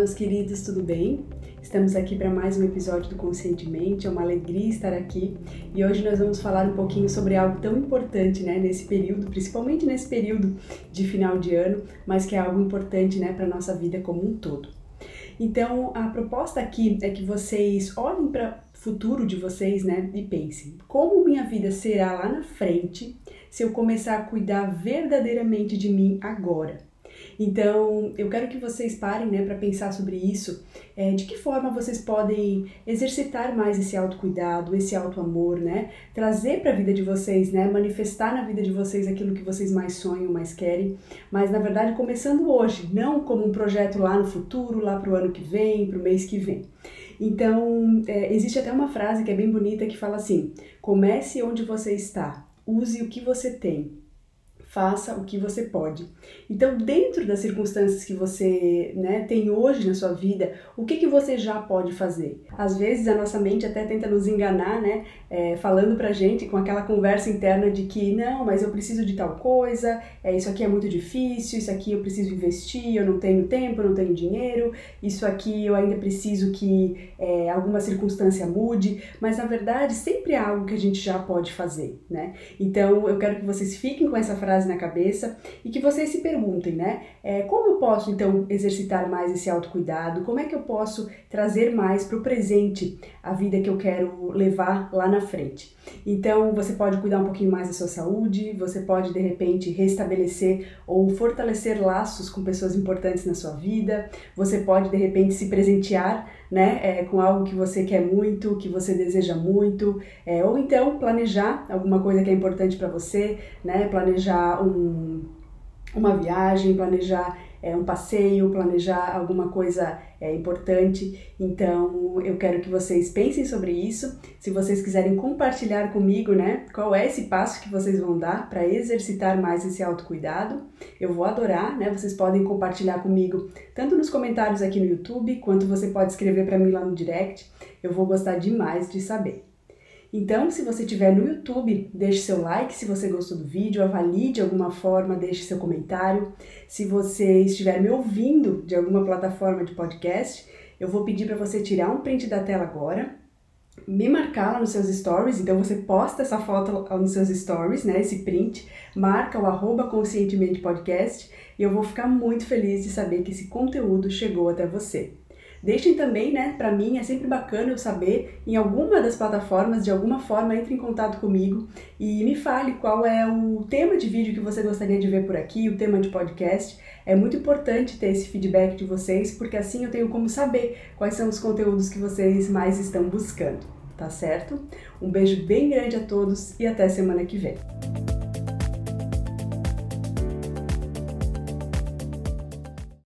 meus queridos, tudo bem? Estamos aqui para mais um episódio do Conscientemente, é uma alegria estar aqui e hoje nós vamos falar um pouquinho sobre algo tão importante, né, nesse período, principalmente nesse período de final de ano, mas que é algo importante, né, para nossa vida como um todo. Então, a proposta aqui é que vocês olhem para o futuro de vocês, né, e pensem: como minha vida será lá na frente se eu começar a cuidar verdadeiramente de mim agora? Então, eu quero que vocês parem né, para pensar sobre isso. É, de que forma vocês podem exercitar mais esse autocuidado, esse autoamor, né? Trazer para a vida de vocês, né? Manifestar na vida de vocês aquilo que vocês mais sonham, mais querem. Mas, na verdade, começando hoje, não como um projeto lá no futuro, lá para o ano que vem, para o mês que vem. Então, é, existe até uma frase que é bem bonita que fala assim: comece onde você está, use o que você tem, faça o que você pode. Então, dentro das circunstâncias que você né, tem hoje na sua vida, o que, que você já pode fazer? Às vezes a nossa mente até tenta nos enganar, né? É, falando pra gente com aquela conversa interna de que não, mas eu preciso de tal coisa, é, isso aqui é muito difícil, isso aqui eu preciso investir, eu não tenho tempo, eu não tenho dinheiro, isso aqui eu ainda preciso que é, alguma circunstância mude, mas na verdade sempre há algo que a gente já pode fazer, né? Então eu quero que vocês fiquem com essa frase frase na cabeça e que vocês se perguntem, né? É, como eu posso então exercitar mais esse autocuidado? Como é que eu posso trazer mais para o presente a vida que eu quero levar lá na frente? Então você pode cuidar um pouquinho mais da sua saúde, você pode de repente restabelecer ou fortalecer laços com pessoas importantes na sua vida, você pode de repente se presentear né, é, com algo que você quer muito, que você deseja muito, é, ou então planejar alguma coisa que é importante para você, né, um, uma viagem, planejar é, um passeio, planejar alguma coisa é, importante. Então, eu quero que vocês pensem sobre isso. Se vocês quiserem compartilhar comigo, né, qual é esse passo que vocês vão dar para exercitar mais esse autocuidado, eu vou adorar, né? Vocês podem compartilhar comigo tanto nos comentários aqui no YouTube, quanto você pode escrever para mim lá no direct. Eu vou gostar demais de saber. Então, se você estiver no YouTube, deixe seu like se você gostou do vídeo, avalie de alguma forma, deixe seu comentário. Se você estiver me ouvindo de alguma plataforma de podcast, eu vou pedir para você tirar um print da tela agora, me marcar lá nos seus stories, então você posta essa foto nos seus stories, né, esse print, marca o arroba conscientemente podcast e eu vou ficar muito feliz de saber que esse conteúdo chegou até você. Deixem também, né, para mim é sempre bacana eu saber em alguma das plataformas, de alguma forma, entre em contato comigo e me fale qual é o tema de vídeo que você gostaria de ver por aqui, o tema de podcast. É muito importante ter esse feedback de vocês, porque assim eu tenho como saber quais são os conteúdos que vocês mais estão buscando, tá certo? Um beijo bem grande a todos e até semana que vem.